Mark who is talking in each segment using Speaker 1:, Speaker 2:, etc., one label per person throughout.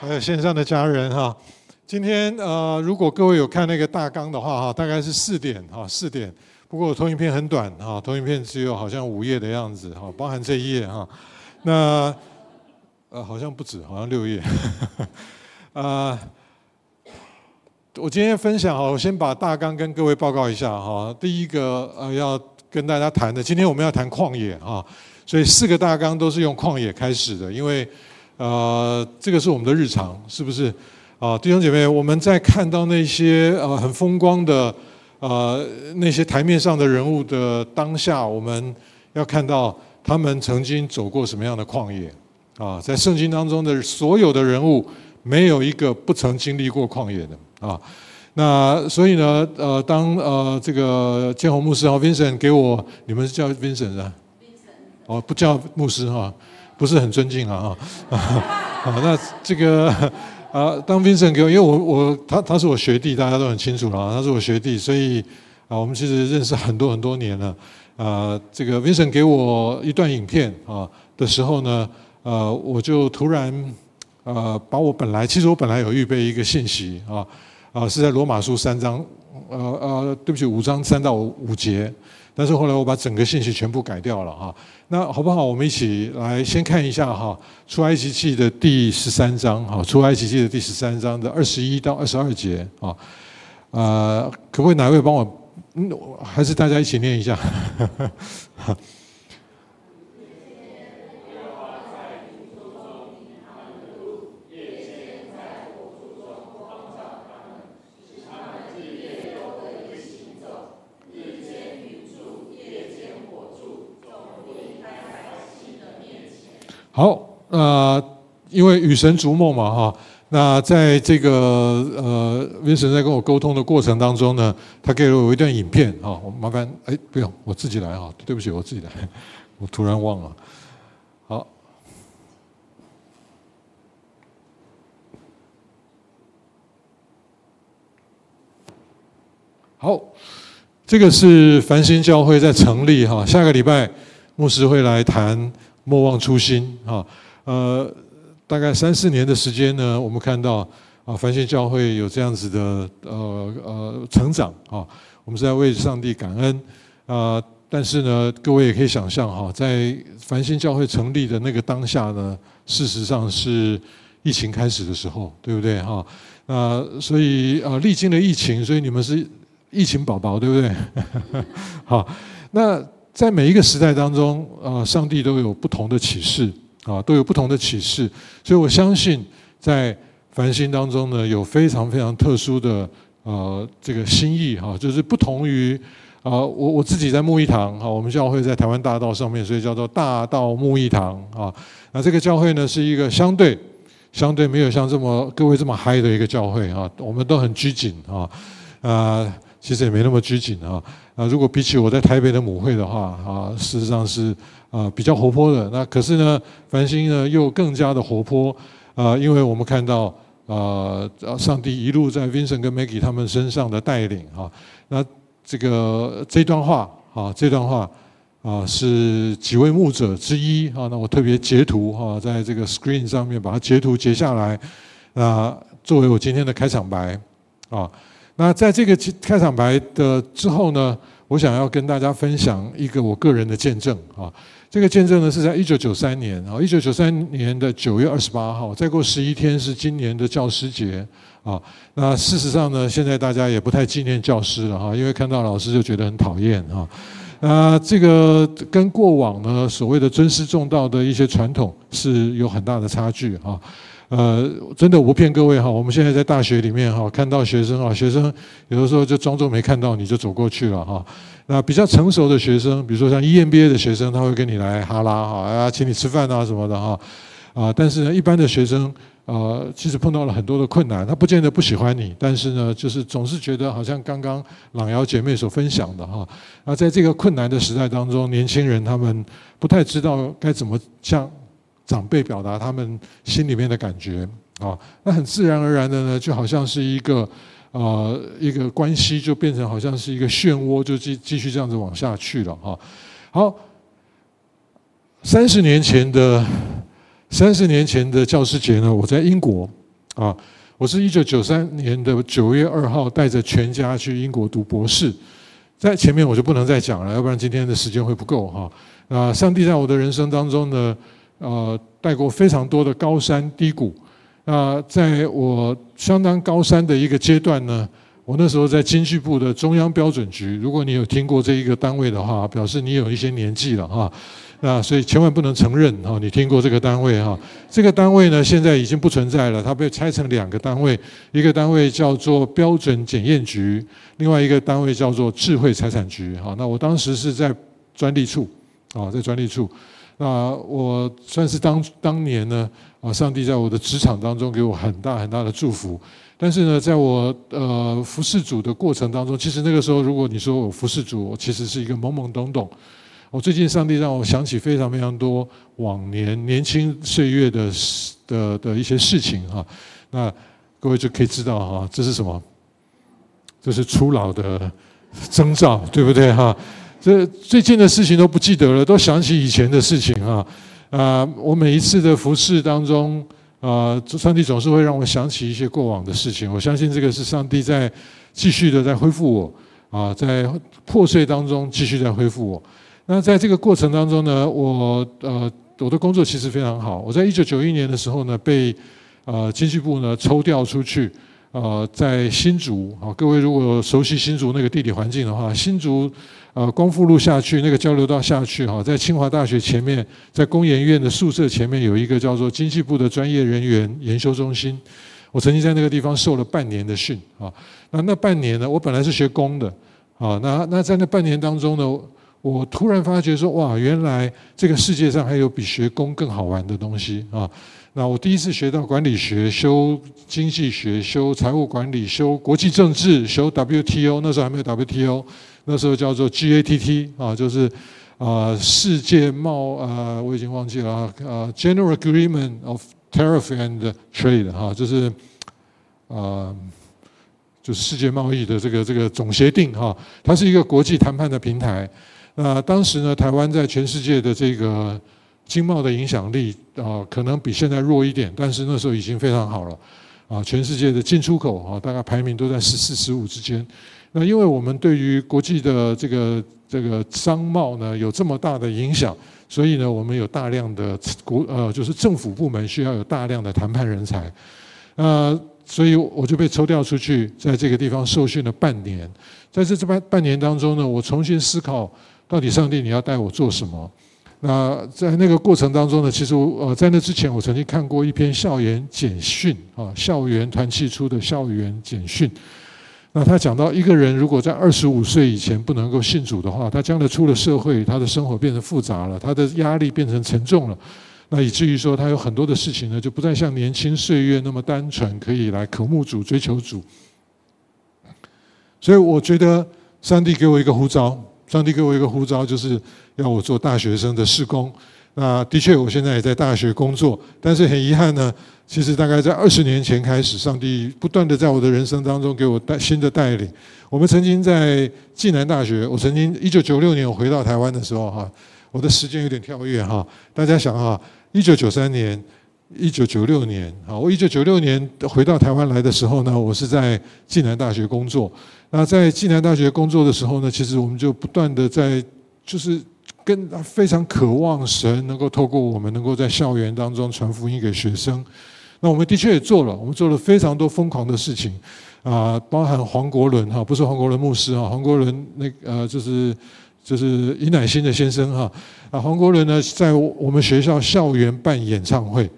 Speaker 1: 还有线上的家人哈。今天呃，如果各位有看那个大纲的话哈，大概是四点哈，四点。不过投影片很短哈，投影片只有好像五页的样子哈，包含这一页哈。那呃，好像不止，好像六页。啊，我今天分享哈，我先把大纲跟各位报告一下哈。第一个呃，要跟大家谈的，今天我们要谈旷野哈，所以四个大纲都是用旷野开始的，因为呃，这个是我们的日常，是不是？啊，弟兄姐妹，我们在看到那些呃很风光的呃那些台面上的人物的当下，我们要看到他们曾经走过什么样的旷野。啊，在圣经当中的所有的人物，没有一个不曾经历过旷野的啊。那所以呢，呃，当呃这个建宏牧师和 Vincent 给我，你们是叫 Vincent 啊？哦，不叫牧师哈，不是很尊敬啊啊。好，那这个啊，当 Vincent 给我，因为我我他他是我学弟，大家都很清楚了啊，他是我学弟，所以啊，我们其实认识很多很多年了。啊，这个 Vincent 给我一段影片啊的时候呢。呃，我就突然，呃，把我本来其实我本来有预备一个信息啊，啊是在罗马书三章，呃呃，对不起，五章三到五节，但是后来我把整个信息全部改掉了哈。那好不好？我们一起来先看一下哈，出埃及记的第十三章哈，出埃及记的第十三章的二十一到二十二节啊，呃，可不可以哪位帮我？嗯，还是大家一起念一下。好，呃，因为与神逐梦嘛，哈，那在这个呃，Vincent 在跟我沟通的过程当中呢，他给了我一段影片，哈，我麻烦，哎，不用，我自己来哈，对不起，我自己来，我突然忘了，好，好，这个是繁星教会在成立哈，下个礼拜牧师会来谈。莫忘初心啊！呃，大概三四年的时间呢，我们看到啊，繁星教会有这样子的呃呃成长啊，我们是在为上帝感恩啊。但是呢，各位也可以想象哈，在繁星教会成立的那个当下呢，事实上是疫情开始的时候，对不对哈？那所以啊，历经了疫情，所以你们是疫情宝宝，对不对？好，那。在每一个时代当中，啊，上帝都有不同的启示，啊，都有不同的启示，所以我相信在繁星当中呢，有非常非常特殊的呃这个心意哈，就是不同于啊，我我自己在木一堂哈，我们教会在台湾大道上面，所以叫做大道木一堂啊，那这个教会呢是一个相对相对没有像这么各位这么嗨的一个教会啊，我们都很拘谨啊，啊，其实也没那么拘谨啊。啊，如果比起我在台北的母会的话，啊，事实上是啊比较活泼的。那可是呢，繁星呢又更加的活泼啊，因为我们看到啊，上帝一路在 Vincent 跟 Maggie 他们身上的带领啊。那这个这段话啊，这段话啊是几位牧者之一啊。那我特别截图哈，在这个 screen 上面把它截图截下来啊，作为我今天的开场白啊。那在这个开场白的之后呢，我想要跟大家分享一个我个人的见证啊。这个见证呢是在一九九三年啊，一九九三年的九月二十八号，再过十一天是今年的教师节啊。那事实上呢，现在大家也不太纪念教师了哈，因为看到老师就觉得很讨厌哈。啊，这个跟过往呢所谓的尊师重道的一些传统是有很大的差距啊。呃，真的我不骗各位哈，我们现在在大学里面哈，看到学生啊，学生有的时候就装作没看到你就走过去了哈。那比较成熟的学生，比如说像 EMBA 的学生，他会跟你来哈拉哈，啊，请你吃饭啊什么的哈。啊，但是呢，一般的学生。呃，其实碰到了很多的困难，他不见得不喜欢你，但是呢，就是总是觉得好像刚刚朗瑶姐妹所分享的哈，那在这个困难的时代当中，年轻人他们不太知道该怎么向长辈表达他们心里面的感觉啊，那很自然而然的呢，就好像是一个呃一个关系就变成好像是一个漩涡，就继继续这样子往下去了哈。好，三十年前的。三十年前的教师节呢，我在英国，啊，我是一九九三年的九月二号带着全家去英国读博士，在前面我就不能再讲了，要不然今天的时间会不够哈。啊，上帝在我的人生当中呢，呃，带过非常多的高山低谷。那在我相当高山的一个阶段呢，我那时候在经济部的中央标准局，如果你有听过这一个单位的话，表示你有一些年纪了哈。那，所以千万不能承认哈，你听过这个单位哈？这个单位呢，现在已经不存在了，它被拆成两个单位，一个单位叫做标准检验局，另外一个单位叫做智慧财产局。哈，那我当时是在专利处，啊，在专利处。那我算是当当年呢，啊，上帝在我的职场当中给我很大很大的祝福。但是呢，在我呃服侍主的过程当中，其实那个时候，如果你说我服侍主，我其实是一个懵懵懂懂。我最近上帝让我想起非常非常多往年年轻岁月的的的一些事情哈，那各位就可以知道哈，这是什么？这是初老的征兆，对不对哈？这最近的事情都不记得了，都想起以前的事情啊啊！我每一次的服饰当中啊，上帝总是会让我想起一些过往的事情。我相信这个是上帝在继续的在恢复我啊，在破碎当中继续在恢复我。那在这个过程当中呢，我呃我的工作其实非常好。我在一九九一年的时候呢，被呃经济部呢抽调出去，呃在新竹啊，各位如果熟悉新竹那个地理环境的话，新竹呃光复路下去那个交流道下去哈，在清华大学前面，在工研院的宿舍前面有一个叫做经济部的专业人员研修中心。我曾经在那个地方受了半年的训啊。那那半年呢，我本来是学工的啊，那那在那半年当中呢。我突然发觉说，哇，原来这个世界上还有比学工更好玩的东西啊！那我第一次学到管理学，修经济学，修财务管理，修国际政治，修 WTO，那时候还没有 WTO，那时候叫做 GATT 啊，就是啊世界贸啊，我已经忘记了啊，啊 General Agreement of Tariff and Trade 哈，就是啊。就是世界贸易的这个这个总协定哈，它是一个国际谈判的平台。那当时呢，台湾在全世界的这个经贸的影响力啊，可能比现在弱一点，但是那时候已经非常好了啊。全世界的进出口啊，大概排名都在十四、十五之间。那因为我们对于国际的这个这个商贸呢，有这么大的影响，所以呢，我们有大量的国呃，就是政府部门需要有大量的谈判人才。呃，所以我就被抽调出去，在这个地方受训了半年。在这这半半年当中呢，我重新思考。到底上帝你要带我做什么？那在那个过程当中呢，其实我呃在那之前，我曾经看过一篇校园简讯啊，校园团契出的校园简讯。那他讲到一个人如果在二十五岁以前不能够信主的话，他将来出了社会，他的生活变成复杂了，他的压力变成沉重了，那以至于说他有很多的事情呢，就不再像年轻岁月那么单纯，可以来渴慕主、追求主。所以我觉得上帝给我一个呼召。上帝给我一个呼召，就是要我做大学生的事工。那的确，我现在也在大学工作，但是很遗憾呢，其实大概在二十年前开始，上帝不断的在我的人生当中给我带新的带领。我们曾经在暨南大学，我曾经一九九六年我回到台湾的时候，哈，我的时间有点跳跃哈。大家想哈，一九九三年、一九九六年，啊，我一九九六年回到台湾来的时候呢，我是在暨南大学工作。那在暨南大学工作的时候呢，其实我们就不断的在，就是跟非常渴望神能够透过我们，能够在校园当中传福音给学生。那我们的确也做了，我们做了非常多疯狂的事情，啊，包含黄国伦哈，不是黄国伦牧师哈，黄国伦那呃就是就是尹乃新的先生哈，啊，黄国伦呢在我们学校校园办演唱会，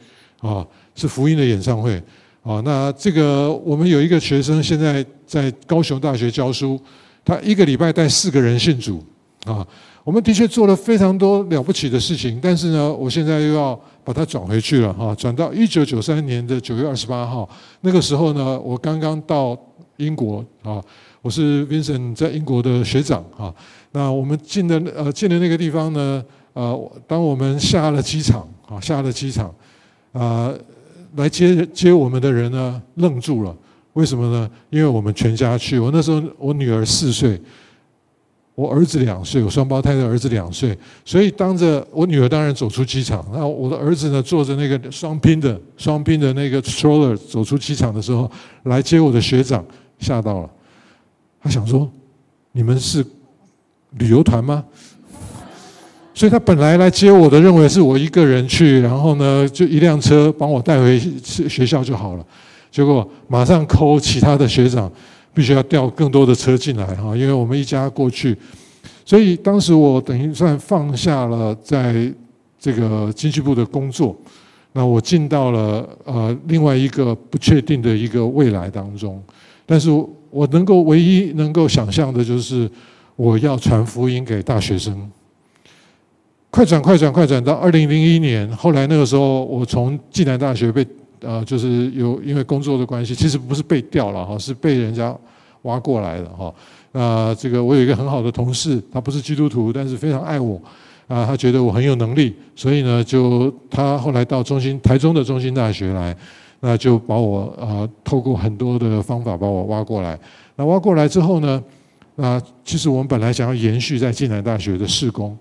Speaker 1: 啊，是福音的演唱会。啊，那这个我们有一个学生现在在高雄大学教书，他一个礼拜带四个人信主，啊，我们的确做了非常多了不起的事情，但是呢，我现在又要把它转回去了哈，转到一九九三年的九月二十八号。那个时候呢，我刚刚到英国啊，我是 Vincent 在英国的学长啊。那我们进的呃进的那个地方呢，呃，当我们下了机场啊，下了机场啊，来接接我们的人呢愣住了，为什么呢？因为我们全家去，我那时候我女儿四岁。我儿子两岁，我双胞胎的儿子两岁，所以当着我女儿当然走出机场，那我的儿子呢坐着那个双拼的双拼的那个 stroller 走出机场的时候，来接我的学长，吓到了，他想说你们是旅游团吗？所以他本来来接我的，认为是我一个人去，然后呢就一辆车帮我带回学校就好了，结果马上扣其他的学长。必须要调更多的车进来哈，因为我们一家过去，所以当时我等于算放下了在这个经济部的工作，那我进到了呃另外一个不确定的一个未来当中，但是我能够唯一能够想象的就是我要传福音给大学生，快转快转快转到二零零一年，后来那个时候我从暨南大学被。呃，就是有因为工作的关系，其实不是被调了哈，是被人家挖过来的哈。那这个我有一个很好的同事，他不是基督徒，但是非常爱我啊，他觉得我很有能力，所以呢，就他后来到中心台中的中心大学来，那就把我啊透过很多的方法把我挖过来。那挖过来之后呢，那其实我们本来想要延续在暨南大学的施工，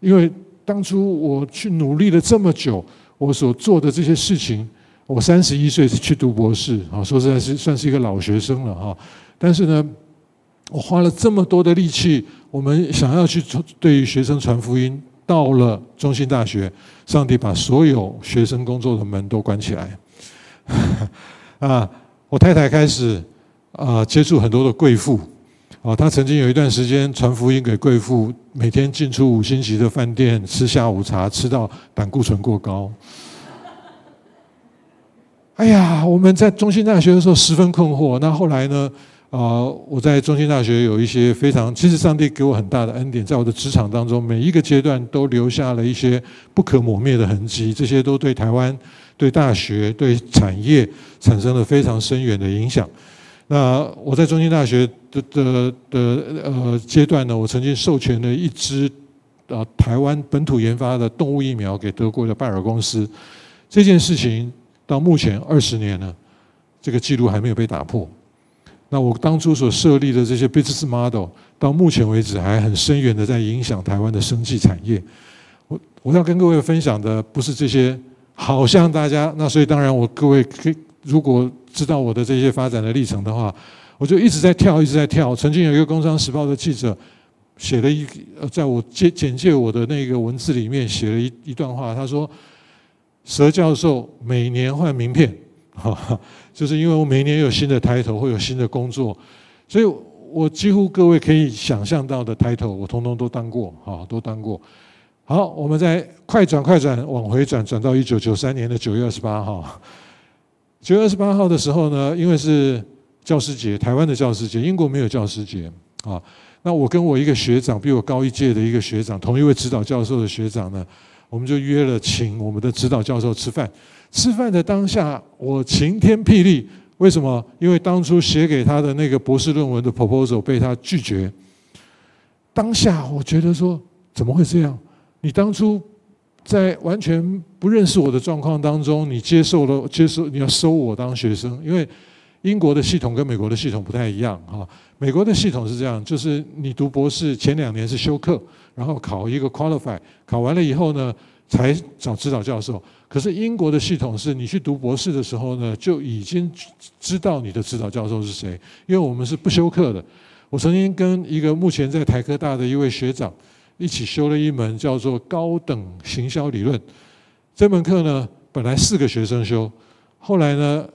Speaker 1: 因为当初我去努力了这么久，我所做的这些事情。我三十一岁去读博士，啊，说实在是算是一个老学生了哈。但是呢，我花了这么多的力气，我们想要去对于学生传福音，到了中心大学，上帝把所有学生工作的门都关起来。啊，我太太开始啊接触很多的贵妇，啊，她曾经有一段时间传福音给贵妇，每天进出五星级的饭店吃下午茶，吃到胆固醇过高。哎呀，我们在中心大学的时候十分困惑。那后来呢？啊，我在中心大学有一些非常，其实上帝给我很大的恩典，在我的职场当中，每一个阶段都留下了一些不可磨灭的痕迹。这些都对台湾、对大学、对产业产生了非常深远的影响。那我在中心大学的的的呃阶段呢，我曾经授权了一支啊台湾本土研发的动物疫苗给德国的拜耳公司。这件事情。到目前二十年了，这个记录还没有被打破。那我当初所设立的这些 business model，到目前为止还很深远的在影响台湾的生技产业。我我要跟各位分享的不是这些，好像大家那所以当然我各位可以如果知道我的这些发展的历程的话，我就一直在跳，一直在跳。曾经有一个《工商时报》的记者写了一呃，在我简简介我的那个文字里面写了一一段话，他说。佘教授每年换名片，哈，就是因为我每年有新的抬头，会有新的工作，所以我几乎各位可以想象到的抬头，我通通都当过，哈，都当过。好，我们再快转快转往回转，转到一九九三年的九月二十八号。九月二十八号的时候呢，因为是教师节，台湾的教师节，英国没有教师节，啊，那我跟我一个学长，比我高一届的一个学长，同一位指导教授的学长呢。我们就约了请我们的指导教授吃饭。吃饭的当下，我晴天霹雳。为什么？因为当初写给他的那个博士论文的 proposal 被他拒绝。当下我觉得说，怎么会这样？你当初在完全不认识我的状况当中，你接受了接受你要收我当学生，因为英国的系统跟美国的系统不太一样哈。美国的系统是这样，就是你读博士前两年是修课。然后考一个 qualify，考完了以后呢，才找指导教授。可是英国的系统是你去读博士的时候呢，就已经知道你的指导教授是谁，因为我们是不修课的。我曾经跟一个目前在台科大的一位学长一起修了一门叫做高等行销理论。这门课呢，本来四个学生修，后来呢，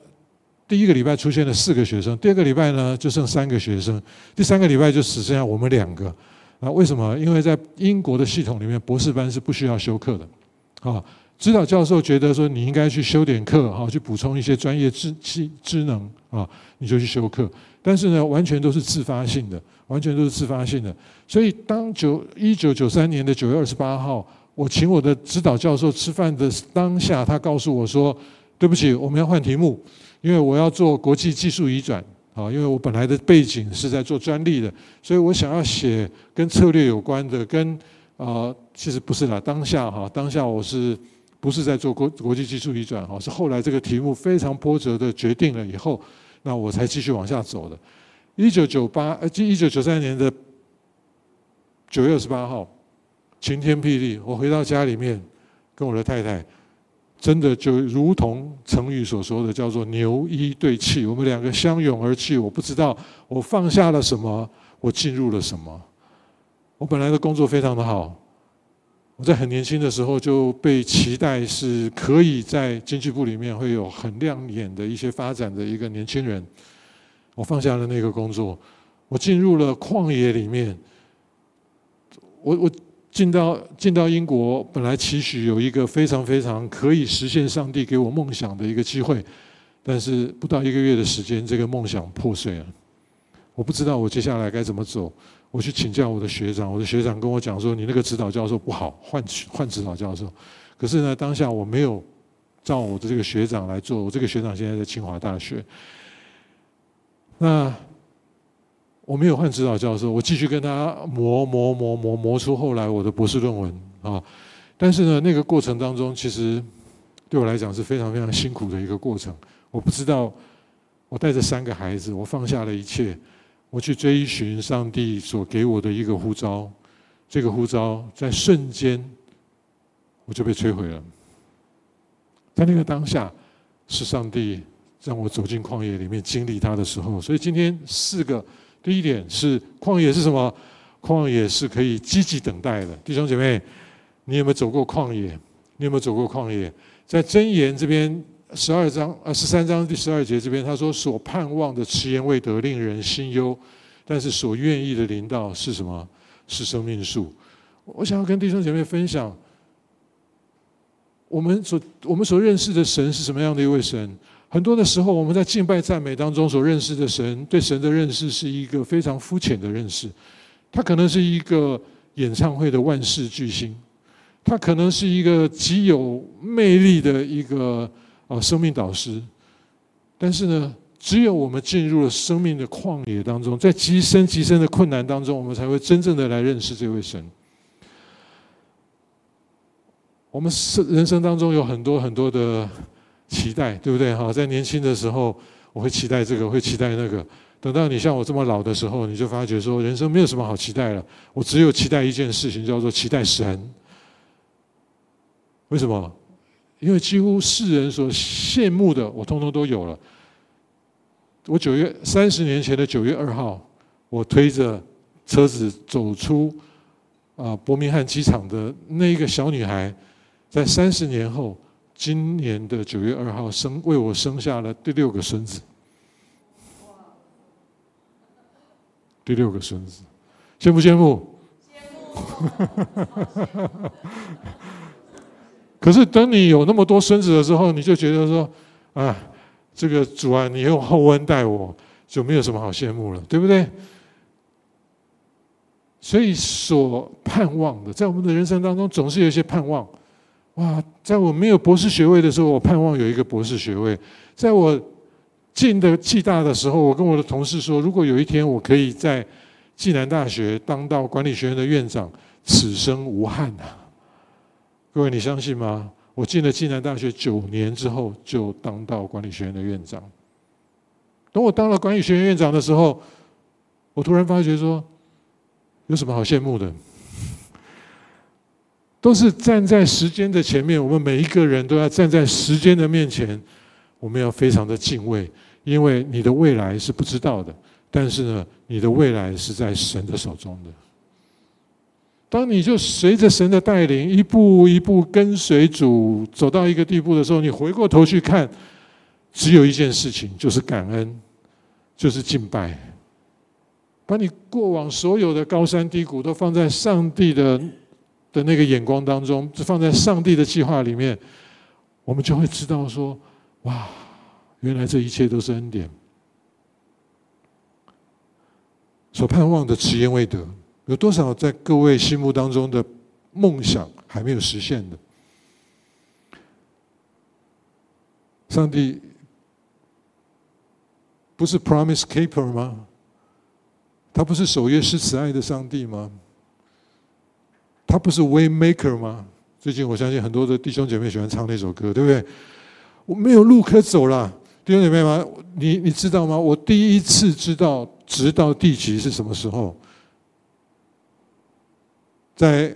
Speaker 1: 第一个礼拜出现了四个学生，第二个礼拜呢就剩三个学生，第三个礼拜就只剩下我们两个。啊，为什么？因为在英国的系统里面，博士班是不需要修课的。啊，指导教授觉得说你应该去修点课，哈，去补充一些专业知知知能，啊，你就去修课。但是呢，完全都是自发性的，完全都是自发性的。所以，当九一九九三年的九月二十八号，我请我的指导教授吃饭的当下，他告诉我说：“对不起，我们要换题目，因为我要做国际技术移转。啊，因为我本来的背景是在做专利的，所以我想要写跟策略有关的，跟啊，其实不是啦，当下哈，当下我是不是在做国国际技术移转？哈，是后来这个题目非常波折的决定了以后，那我才继续往下走的。一九九八呃，一九九三年的九月二十八号。”晴天霹雳！我回到家里面，跟我的太太，真的就如同成语所说的，叫做牛一对气。我们两个相拥而泣。我不知道我放下了什么，我进入了什么。我本来的工作非常的好，我在很年轻的时候就被期待是可以在经济部里面会有很亮眼的一些发展的一个年轻人。我放下了那个工作，我进入了旷野里面。我我。进到进到英国，本来期许有一个非常非常可以实现上帝给我梦想的一个机会，但是不到一个月的时间，这个梦想破碎了。我不知道我接下来该怎么走。我去请教我的学长，我的学长跟我讲说：“你那个指导教授不好，换换指导教授。”可是呢，当下我没有照我的这个学长来做。我这个学长现在在清华大学。那。我没有换指导教授，我继续跟他磨磨磨磨磨出后来我的博士论文啊！但是呢，那个过程当中，其实对我来讲是非常非常辛苦的一个过程。我不知道，我带着三个孩子，我放下了一切，我去追寻上帝所给我的一个呼召。这个呼召在瞬间我就被摧毁了。在那个当下，是上帝让我走进旷野里面经历他的时候。所以今天四个。第一点是旷野是什么？旷野是可以积极等待的。弟兄姐妹，你有没有走过旷野？你有没有走过旷野？在箴言这边十二章呃十三章第十二节这边，他说：“所盼望的迟延未得，令人心忧；但是所愿意的领导是什么？是生命树。”我想要跟弟兄姐妹分享，我们所我们所认识的神是什么样的一位神？很多的时候，我们在敬拜赞美当中所认识的神，对神的认识是一个非常肤浅的认识。他可能是一个演唱会的万世巨星，他可能是一个极有魅力的一个啊生命导师。但是呢，只有我们进入了生命的旷野当中，在极深极深的困难当中，我们才会真正的来认识这位神。我们是人生当中有很多很多的。期待对不对哈？在年轻的时候，我会期待这个，会期待那个。等到你像我这么老的时候，你就发觉说，人生没有什么好期待了。我只有期待一件事情，叫做期待神。为什么？因为几乎世人所羡慕的，我通通都有了。我九月三十年前的九月二号，我推着车子走出啊伯明翰机场的那一个小女孩，在三十年后。今年的九月二号生为我生下了第六个孙子，第六个孙子，羡不羡慕？羡慕。可是等你有那么多孙子的时候，你就觉得说，啊，这个主啊，你用厚恩待我，就没有什么好羡慕了，对不对？所以所盼望的，在我们的人生当中，总是有一些盼望。哇，在我没有博士学位的时候，我盼望有一个博士学位；在我进的暨大的时候，我跟我的同事说，如果有一天我可以在暨南大学当到管理学院的院长，此生无憾啊！各位，你相信吗？我进了暨南大学九年之后，就当到管理学院的院长。等我当了管理学院院长的时候，我突然发觉说，有什么好羡慕的？都是站在时间的前面，我们每一个人都要站在时间的面前，我们要非常的敬畏，因为你的未来是不知道的，但是呢，你的未来是在神的手中的。当你就随着神的带领，一步一步跟随主走到一个地步的时候，你回过头去看，只有一件事情，就是感恩，就是敬拜，把你过往所有的高山低谷都放在上帝的。的那个眼光当中，放在上帝的计划里面，我们就会知道说：哇，原来这一切都是恩典。所盼望的迟延未得，有多少在各位心目当中的梦想还没有实现的。上帝不是 Promise Keeper 吗？他不是守约施慈爱的上帝吗？他不是 Way Maker 吗？最近我相信很多的弟兄姐妹喜欢唱那首歌，对不对？我没有路可走了，弟兄姐妹们？你你知道吗？我第一次知道直到地极是什么时候？在《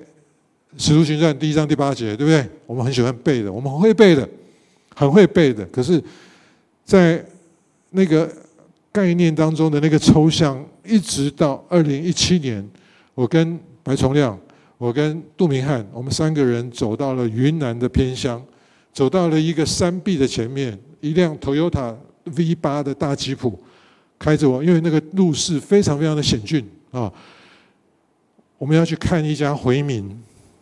Speaker 1: 使徒行传》第一章第八节，对不对？我们很喜欢背的，我们很会背的，很会背的。可是，在那个概念当中的那个抽象，一直到二零一七年，我跟白崇亮，我跟杜明翰，我们三个人走到了云南的偏乡，走到了一个山壁的前面，一辆 Toyota V 八的大吉普开着我，因为那个路是非常非常的险峻啊。我们要去看一家回民，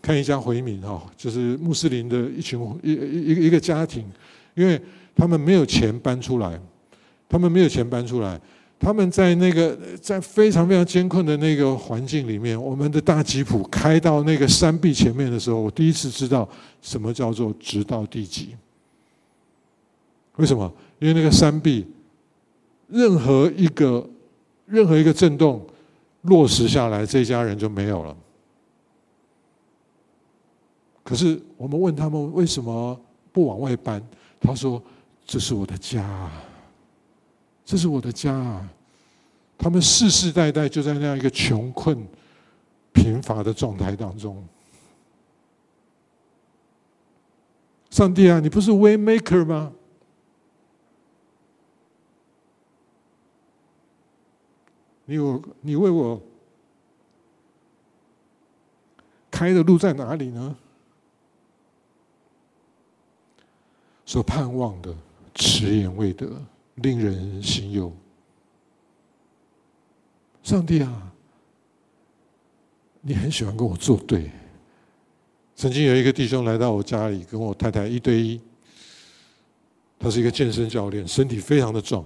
Speaker 1: 看一家回民哈，就是穆斯林的一群一一一个家庭，因为他们没有钱搬出来，他们没有钱搬出来，他们在那个在非常非常艰困的那个环境里面，我们的大吉普开到那个山壁前面的时候，我第一次知道什么叫做直到地极。为什么？因为那个山壁，任何一个任何一个震动。落实下来，这家人就没有了。可是我们问他们为什么不往外搬？他说：“这是我的家，这是我的家。”他们世世代代就在那样一个穷困、贫乏的状态当中。上帝啊，你不是 Way Maker 吗？你有你为我开的路在哪里呢？所盼望的迟延未得，令人心忧。上帝啊，你很喜欢跟我作对。曾经有一个弟兄来到我家里，跟我太太一对一。他是一个健身教练，身体非常的壮。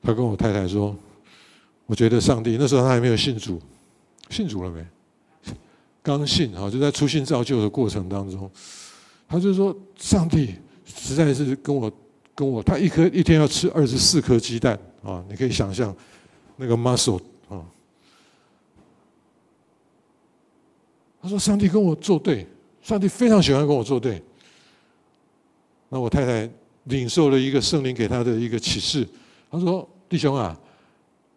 Speaker 1: 他跟我太太说。我觉得上帝那时候他还没有信主，信主了没？刚信啊，就在出信造就的过程当中，他就说：“上帝实在是跟我跟我，他一颗一天要吃二十四颗鸡蛋啊！你可以想象那个 muscle 啊。”说：“上帝跟我作对，上帝非常喜欢跟我作对。”那我太太领受了一个圣灵给他的一个启示，他说：“弟兄啊。”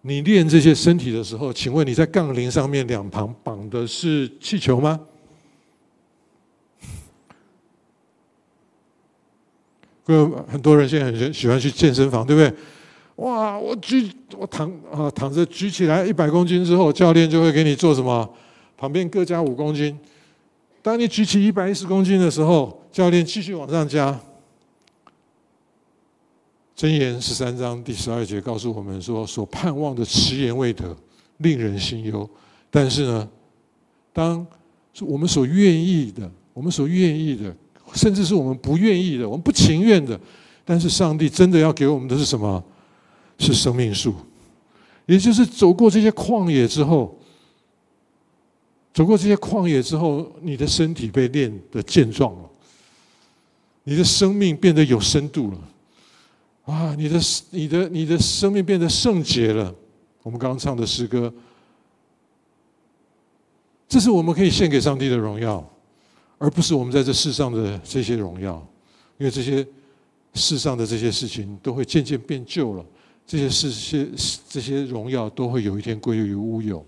Speaker 1: 你练这些身体的时候，请问你在杠铃上面两旁绑的是气球吗？各位很多人现在很喜欢去健身房，对不对？哇，我举我躺啊躺着举起来一百公斤之后，教练就会给你做什么？旁边各加五公斤。当你举起一百一十公斤的时候，教练继续往上加。箴言十三章第十二节告诉我们说：“所盼望的迟延未得，令人心忧。但是呢，当我们所愿意的，我们所愿意的，甚至是我们不愿意的，我们不情愿的，但是上帝真的要给我们的是什么？是生命树，也就是走过这些旷野之后，走过这些旷野之后，你的身体被练得健壮了，你的生命变得有深度了。”啊，你的、你的、你的生命变得圣洁了。我们刚刚唱的诗歌，这是我们可以献给上帝的荣耀，而不是我们在这世上的这些荣耀。因为这些世上的这些事情都会渐渐变旧了，这些事、些这些荣耀都会有一天归于乌有。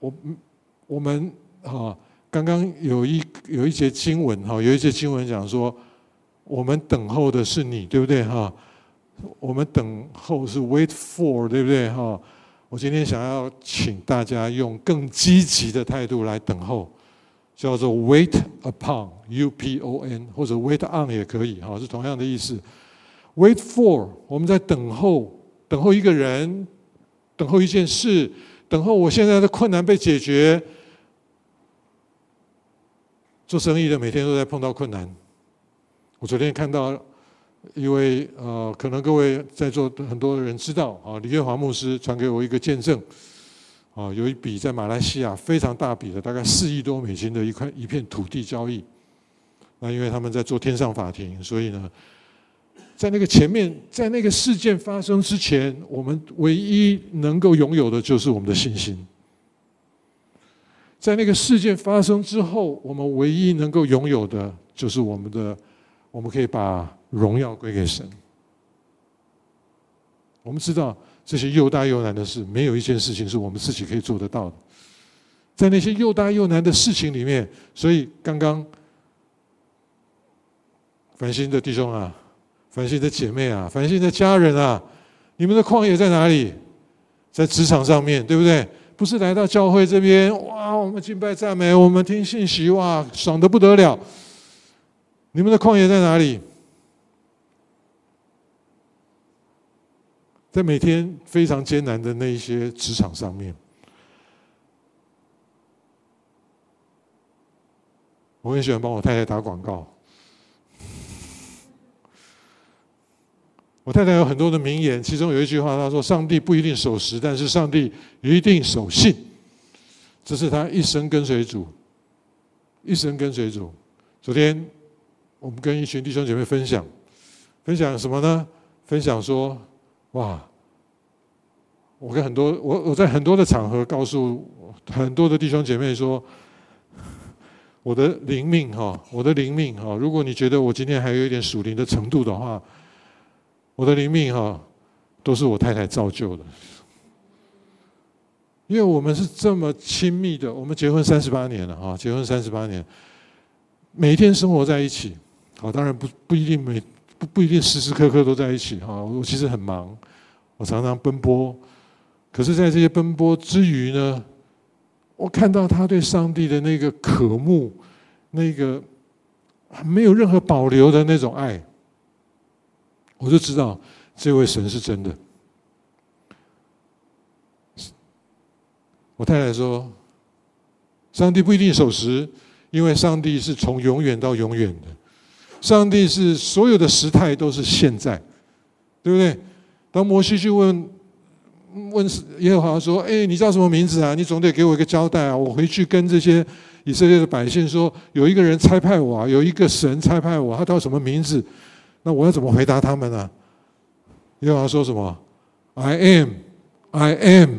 Speaker 1: 我我。们哈刚刚有一有一节经文哈，有一节经文讲说，我们等候的是你，对不对哈？我们等候是 wait for，对不对哈？我今天想要请大家用更积极的态度来等候，叫做 wait upon，U P O N，或者 wait on 也可以哈，是同样的意思。wait for，我们在等候，等候一个人，等候一件事，等候我现在的困难被解决。做生意的每天都在碰到困难。我昨天看到一位呃，可能各位在座很多人知道啊，李月华牧师传给我一个见证，啊，有一笔在马来西亚非常大笔的，大概四亿多美金的一块一片土地交易。那因为他们在做天上法庭，所以呢，在那个前面，在那个事件发生之前，我们唯一能够拥有的就是我们的信心；在那个事件发生之后，我们唯一能够拥有的就是我们的，我们可以把。荣耀归给神。我们知道这些又大又难的事，没有一件事情是我们自己可以做得到的。在那些又大又难的事情里面，所以刚刚繁星的弟兄啊，繁星的姐妹啊，繁星的家人啊，你们的旷野在哪里？在职场上面对不对？不是来到教会这边哇，我们敬拜赞美，我们听信息哇，爽的不得了。你们的旷野在哪里？在每天非常艰难的那一些职场上面，我很喜欢帮我太太打广告。我太太有很多的名言，其中有一句话，她说：“上帝不一定守时，但是上帝一定守信。”这是她一生跟随主，一生跟随主。昨天我们跟一群弟兄姐妹分享，分享什么呢？分享说。哇！我跟很多我我在很多的场合告诉很多的弟兄姐妹说，我的灵命哈，我的灵命哈，如果你觉得我今天还有一点属灵的程度的话，我的灵命哈，都是我太太造就的，因为我们是这么亲密的，我们结婚三十八年了哈，结婚三十八年，每一天生活在一起，好，当然不不一定每。不不一定时时刻刻都在一起哈，我其实很忙，我常常奔波，可是，在这些奔波之余呢，我看到他对上帝的那个渴慕，那个没有任何保留的那种爱，我就知道这位神是真的。我太太说，上帝不一定守时，因为上帝是从永远到永远的。上帝是所有的时态都是现在，对不对？当摩西去问问耶和华说：“哎，你叫什么名字啊？你总得给我一个交代啊！我回去跟这些以色列的百姓说，有一个人差派我，啊，有一个神差派我，他叫什么名字？那我要怎么回答他们呢？”耶和华说什么？“I am, I am。”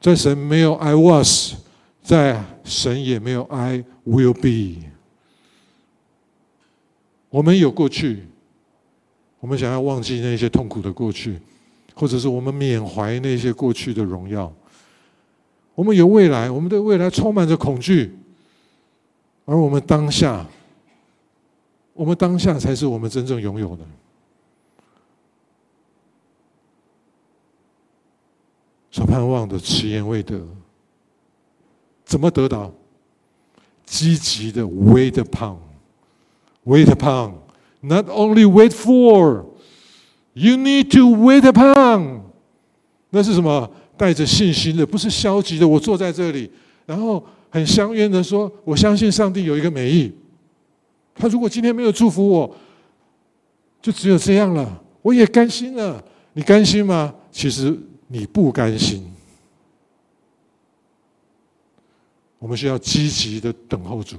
Speaker 1: 在神没有 “I was”，在神也没有 “I”。Will be。我们有过去，我们想要忘记那些痛苦的过去，或者是我们缅怀那些过去的荣耀。我们有未来，我们对未来充满着恐惧，而我们当下，我们当下才是我们真正拥有的。所盼望的迟延未得，怎么得到？积极的 wait upon，wait upon，not only wait for，you need to wait upon。那是什么？带着信心的，不是消极的。我坐在这里，然后很相约的说：“我相信上帝有一个美意。他如果今天没有祝福我，就只有这样了。我也甘心了。你甘心吗？其实你不甘心。”我们需要积极的等候主，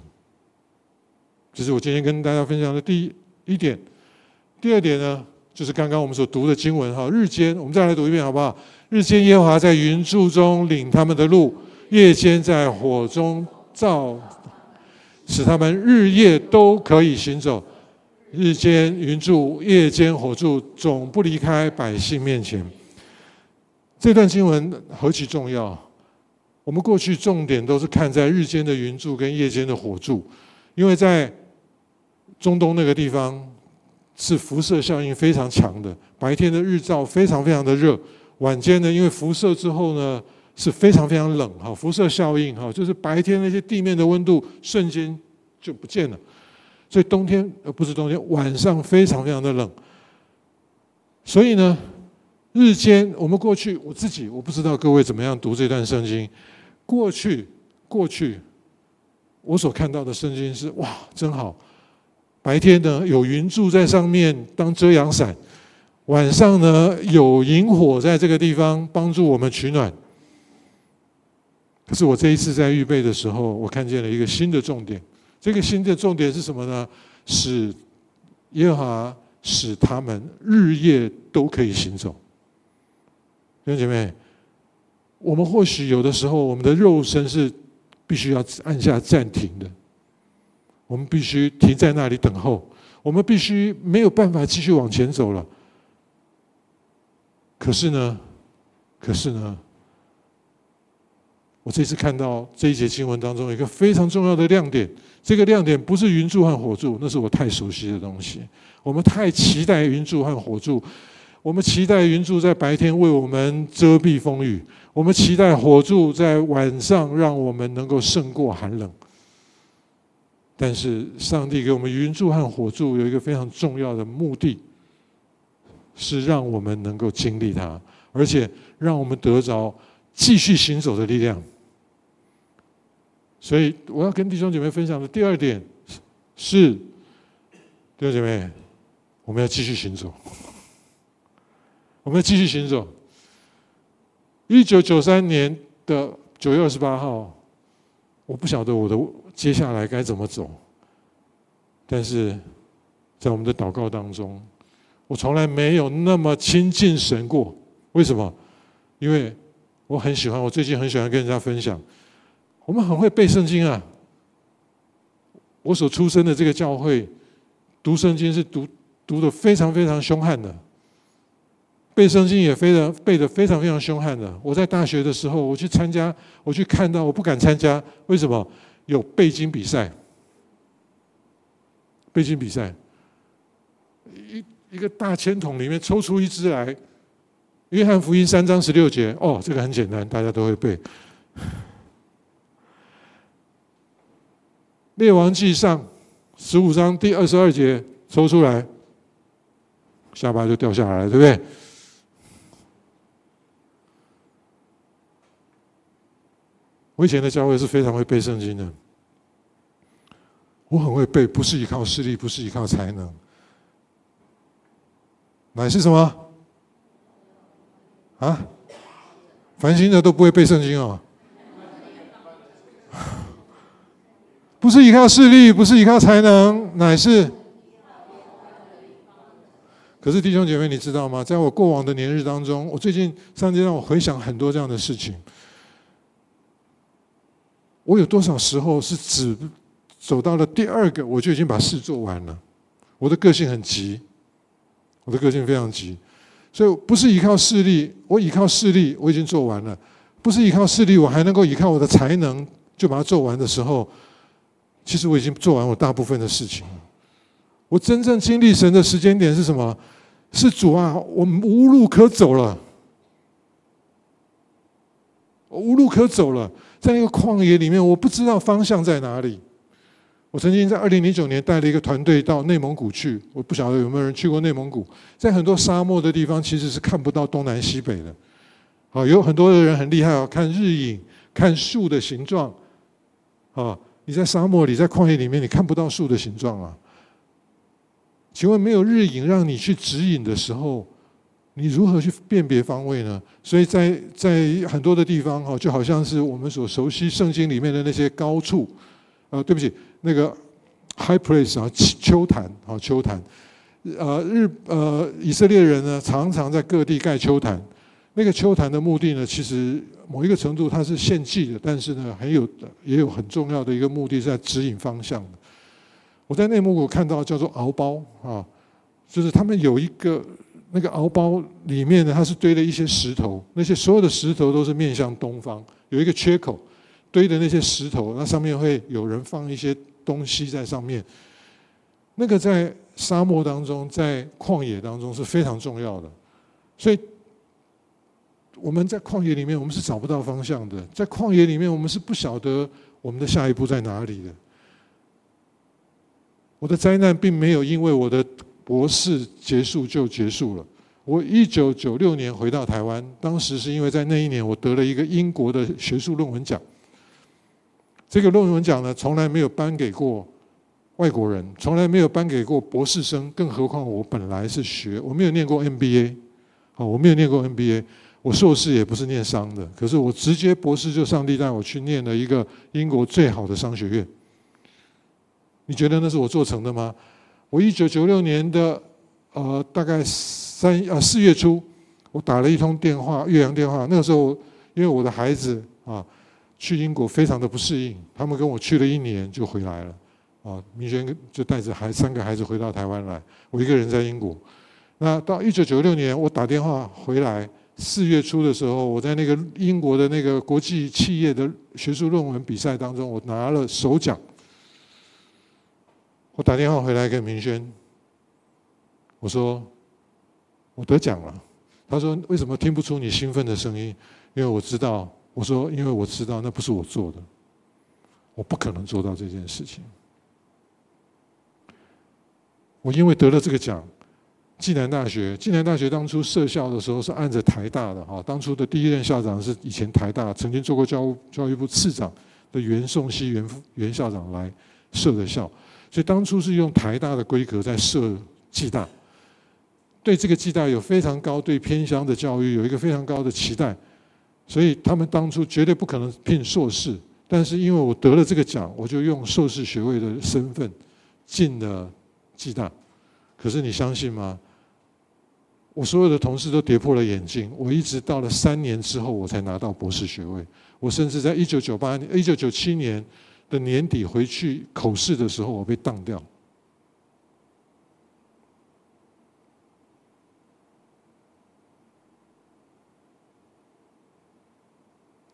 Speaker 1: 这是我今天跟大家分享的第一一点。第二点呢，就是刚刚我们所读的经文哈，日间我们再来读一遍好不好？日间耶和华在云柱中领他们的路，夜间在火中照，使他们日夜都可以行走。日间云柱，夜间火柱，总不离开百姓面前。这段经文何其重要！我们过去重点都是看在日间的云柱跟夜间的火柱，因为在中东那个地方是辐射效应非常强的，白天的日照非常非常的热，晚间呢因为辐射之后呢是非常非常冷哈，辐射效应哈，就是白天那些地面的温度瞬间就不见了，所以冬天呃不是冬天，晚上非常非常的冷，所以呢日间我们过去我自己我不知道各位怎么样读这段圣经。过去，过去，我所看到的圣经是哇，真好。白天呢有云柱在上面当遮阳伞，晚上呢有萤火在这个地方帮助我们取暖。可是我这一次在预备的时候，我看见了一个新的重点。这个新的重点是什么呢？使耶和华使他们日夜都可以行走。弟兄姐妹，我们或许有的时候，我们的肉身是必须要按下暂停的，我们必须停在那里等候，我们必须没有办法继续往前走了。可是呢，可是呢？我这次看到这一节经文当中一个非常重要的亮点，这个亮点不是云柱和火柱，那是我太熟悉的东西。我们太期待云柱和火柱，我们期待云柱在白天为我们遮蔽风雨，我们期待火柱在晚上让我们能够胜过寒冷。但是上帝给我们云柱和火柱有一个非常重要的目的，是让我们能够经历它，而且让我们得着继续行走的力量。所以我要跟弟兄姐妹分享的第二点是，弟兄姐妹，我们要继续行走，我们要继续行走。一九九三年的九月二十八号，我不晓得我的接下来该怎么走，但是在我们的祷告当中，我从来没有那么亲近神过。为什么？因为我很喜欢，我最近很喜欢跟人家分享。我们很会背圣经啊！我所出生的这个教会，读圣经是读读的非常非常凶悍的，背圣经也非常背的非常非常凶悍的。我在大学的时候，我去参加，我去看到，我不敢参加，为什么？有背经比赛，背经比赛，一一个大签筒里面抽出一支来，约翰福音三章十六节，哦，这个很简单，大家都会背。列王记上十五章第二十二节抽出来，下巴就掉下来了，对不对？我以前的教会是非常会背圣经的，我很会背，不是依靠势力，不是依靠才能，乃是什么？啊？凡心的都不会背圣经哦。不是依靠势力，不是依靠才能，乃是。可是弟兄姐妹，你知道吗？在我过往的年日当中，我最近上帝让我回想很多这样的事情。我有多少时候是只走到了第二个，我就已经把事做完了？我的个性很急，我的个性非常急，所以不是依靠势力，我依靠势力，我已经做完了；不是依靠势力，我还能够依靠我的才能就把它做完的时候。其实我已经做完我大部分的事情。我真正经历神的时间点是什么？是主啊，我无路可走了，我无路可走了，在那个旷野里面，我不知道方向在哪里。我曾经在二零零九年带了一个团队到内蒙古去，我不晓得有没有人去过内蒙古。在很多沙漠的地方，其实是看不到东南西北的。好，有很多的人很厉害哦，看日影，看树的形状，啊。你在沙漠里，在旷野里面，你看不到树的形状啊？请问，没有日影让你去指引的时候，你如何去辨别方位呢？所以在在很多的地方哈，就好像是我们所熟悉圣经里面的那些高处，呃，对不起，那个 high place 啊，秋坛啊，秋坛，呃，日呃，以色列人呢，常常在各地盖秋坛。那个秋坛的目的呢，其实某一个程度它是献祭的，但是呢，很有也有很重要的一个目的是在指引方向的。我在内蒙古看到叫做敖包啊，就是他们有一个那个敖包里面呢，它是堆了一些石头，那些所有的石头都是面向东方，有一个缺口堆的那些石头，那上面会有人放一些东西在上面。那个在沙漠当中，在旷野当中是非常重要的，所以。我们在旷野里面，我们是找不到方向的。在旷野里面，我们是不晓得我们的下一步在哪里的。我的灾难并没有因为我的博士结束就结束了。我一九九六年回到台湾，当时是因为在那一年我得了一个英国的学术论文奖。这个论文奖呢，从来没有颁给过外国人，从来没有颁给过博士生，更何况我本来是学，我没有念过 MBA，好，我没有念过 MBA，我硕士也不是念商的，可是我直接博士就上帝带我去念了一个英国最好的商学院。你觉得那是我做成的吗？我一九九六年的呃大概三呃四月初，我打了一通电话，岳阳电话，那个时候因为我的孩子啊。去英国非常的不适应，他们跟我去了一年就回来了，啊，明轩就带着孩三个孩子回到台湾来，我一个人在英国。那到一九九六年，我打电话回来，四月初的时候，我在那个英国的那个国际企业的学术论文比赛当中，我拿了首奖。我打电话回来跟明轩，我说我得奖了。他说为什么听不出你兴奋的声音？因为我知道。我说，因为我知道那不是我做的，我不可能做到这件事情。我因为得了这个奖，暨南大学，暨南大学当初设校的时候是按着台大的哈，当初的第一任校长是以前台大曾经做过教教育部次长的袁颂熙袁袁校长来设的校，所以当初是用台大的规格在设暨大，对这个暨大有非常高对偏乡的教育有一个非常高的期待。所以他们当初绝对不可能聘硕士，但是因为我得了这个奖，我就用硕士学位的身份进了暨大。可是你相信吗？我所有的同事都跌破了眼镜，我一直到了三年之后，我才拿到博士学位。我甚至在一九九八年、一九九七年的年底回去口试的时候，我被当掉。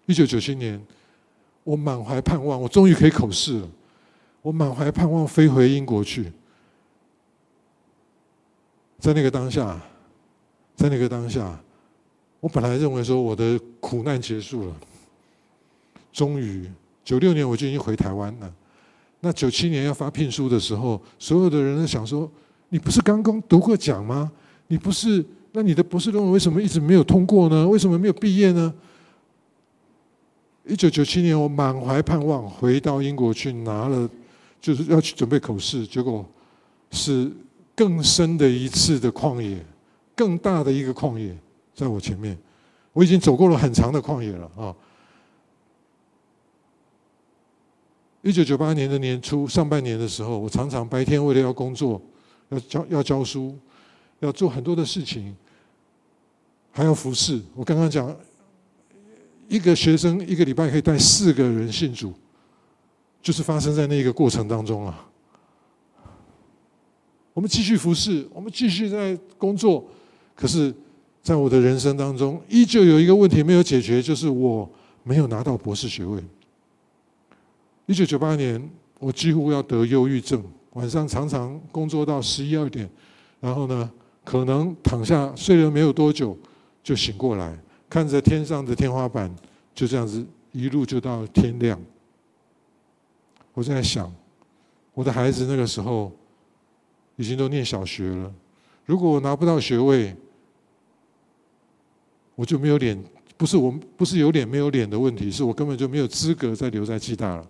Speaker 1: 一九九七年，我满怀盼望，我终于可以口试了。我满怀盼望飞回英国去。在那个当下，在那个当下，我本来认为说我的苦难结束了。终于，九六年我就已经回台湾了。那九七年要发聘书的时候，所有的人都想说：“你不是刚刚读过奖吗？你不是？那你的博士论文为什么一直没有通过呢？为什么没有毕业呢？”一九九七年，我满怀盼望回到英国去拿了，就是要去准备口试，结果是更深的一次的旷野，更大的一个旷野在我前面。我已经走过了很长的旷野了啊！一九九八年的年初上半年的时候，我常常白天为了要工作，要教要教书，要做很多的事情，还要服侍。我刚刚讲。一个学生一个礼拜可以带四个人信主，就是发生在那个过程当中啊。我们继续服侍，我们继续在工作，可是，在我的人生当中，依旧有一个问题没有解决，就是我没有拿到博士学位。一九九八年，我几乎要得忧郁症，晚上常常工作到十一二点，然后呢，可能躺下睡了没有多久，就醒过来。看着天上的天花板，就这样子一路就到天亮。我在想，我的孩子那个时候已经都念小学了，如果我拿不到学位，我就没有脸。不是我不是有脸没有脸的问题，是我根本就没有资格再留在暨大了。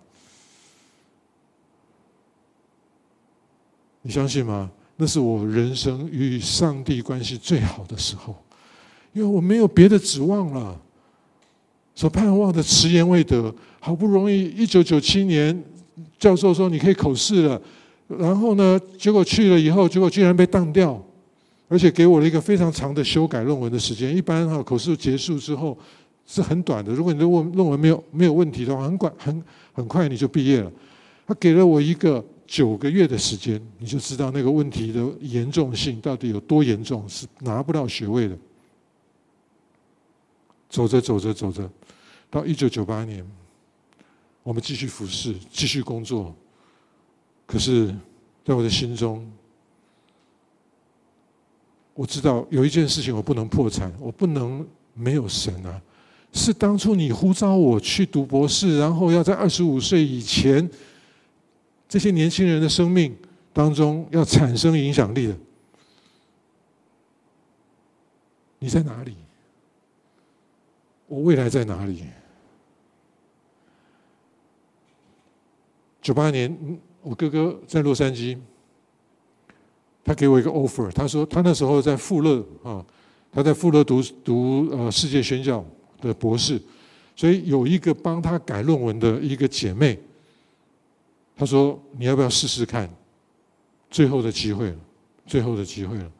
Speaker 1: 你相信吗？那是我人生与上帝关系最好的时候。因为我没有别的指望了，所盼望的迟延未得，好不容易一九九七年，教授说你可以口试了，然后呢，结果去了以后，结果居然被当掉，而且给我了一个非常长的修改论文的时间。一般哈口试结束之后是很短的，如果你的论论文没有没有问题的话，很快很很快你就毕业了。他给了我一个九个月的时间，你就知道那个问题的严重性到底有多严重，是拿不到学位的。走着走着走着，到一九九八年，我们继续服侍，继续工作。可是，在我的心中，我知道有一件事情我不能破产，我不能没有神啊！是当初你呼召我去读博士，然后要在二十五岁以前，这些年轻人的生命当中要产生影响力的。你在哪里？我未来在哪里？九八年我哥哥在洛杉矶，他给我一个 offer，他说他那时候在富勒啊，他在富勒读读呃世界宣教的博士，所以有一个帮他改论文的一个姐妹，他说你要不要试试看？最后的机会了，最后的机会了，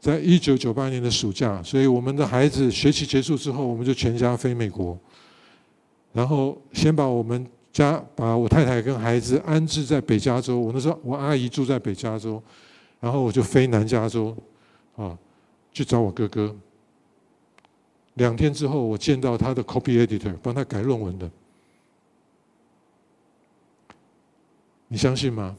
Speaker 1: 在一九九八年的暑假，所以我们的孩子学期结束之后，我们就全家飞美国，然后先把我们。家把我太太跟孩子安置在北加州。我那时候我阿姨住在北加州，然后我就飞南加州，啊，去找我哥哥。两天之后，我见到他的 copy editor，帮他改论文的。你相信吗？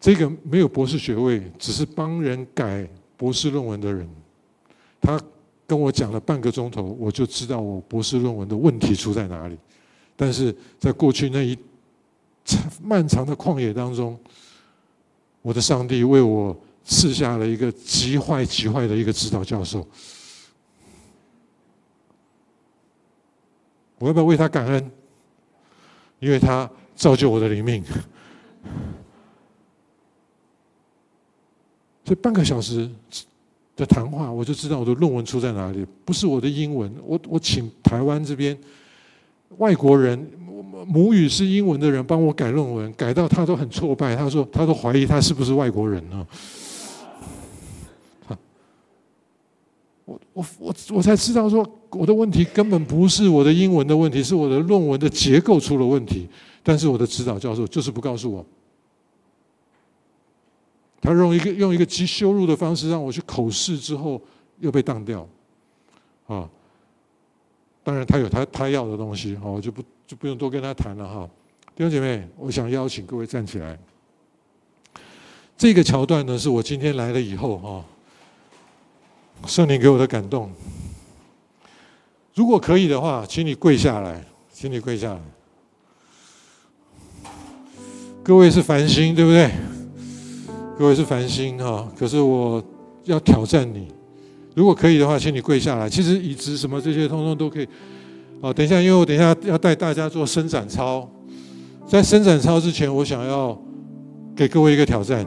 Speaker 1: 这个没有博士学位，只是帮人改博士论文的人，他跟我讲了半个钟头，我就知道我博士论文的问题出在哪里。但是在过去那一漫长的旷野当中，我的上帝为我赐下了一个极坏极坏的一个指导教授。我要不要为他感恩？因为他造就我的灵命。这半个小时的谈话，我就知道我的论文出在哪里。不是我的英文，我我请台湾这边。外国人母语是英文的人帮我改论文，改到他都很挫败。他说，他都怀疑他是不是外国人呢？我我我我才知道说，我的问题根本不是我的英文的问题，是我的论文的结构出了问题。但是我的指导教授就是不告诉我，他用一个用一个极羞辱的方式让我去口试，之后又被当掉，啊。当然，他有他他要的东西，好，我就不就不用多跟他谈了哈。弟兄姐妹，我想邀请各位站起来。这个桥段呢，是我今天来了以后哈，圣灵给我的感动。如果可以的话，请你跪下来，请你跪下来。各位是繁星，对不对？各位是繁星哈，可是我要挑战你。如果可以的话，请你跪下来。其实椅子什么这些，通通都可以。哦，等一下，因为我等一下要带大家做伸展操。在伸展操之前，我想要给各位一个挑战。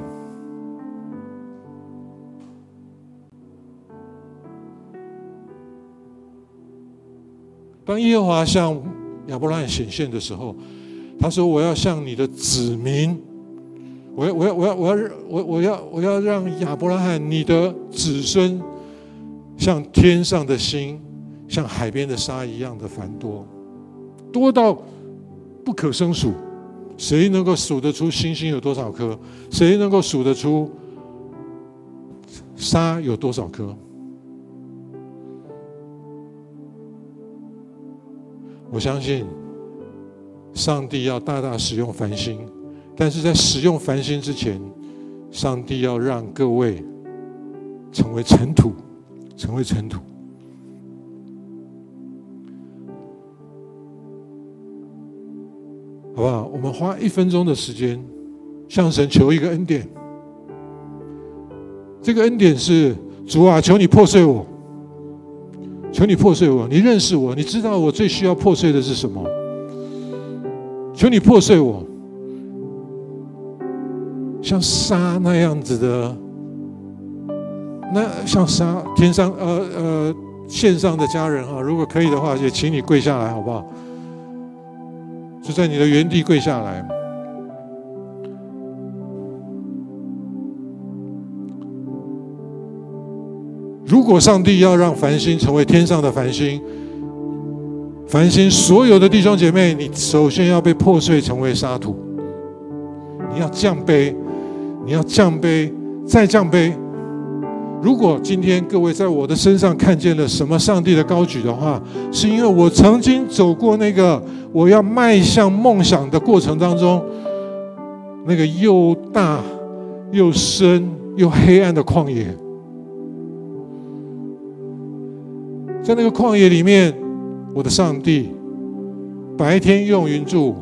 Speaker 1: 当耶和华向亚伯拉罕显现的时候，他说：“我要向你的子民，我要，我要，我要，我要，我我要，我要让亚伯拉罕你的子孙。”像天上的星，像海边的沙一样的繁多，多到不可胜数。谁能够数得出星星有多少颗？谁能够数得出沙有多少颗？我相信上帝要大大使用繁星，但是在使用繁星之前，上帝要让各位成为尘土。成为尘土，好不好？我们花一分钟的时间，向神求一个恩典。这个恩典是主啊，求你破碎我，求你破碎我。你认识我，你知道我最需要破碎的是什么？求你破碎我，像沙那样子的。那像沙天上呃呃线上的家人哈，如果可以的话，也请你跪下来好不好？就在你的原地跪下来。如果上帝要让繁星成为天上的繁星，繁星所有的弟兄姐妹，你首先要被破碎成为沙土，你要降杯，你要降杯，再降杯。如果今天各位在我的身上看见了什么上帝的高举的话，是因为我曾经走过那个我要迈向梦想的过程当中，那个又大又深又黑暗的旷野，在那个旷野里面，我的上帝白天用云柱，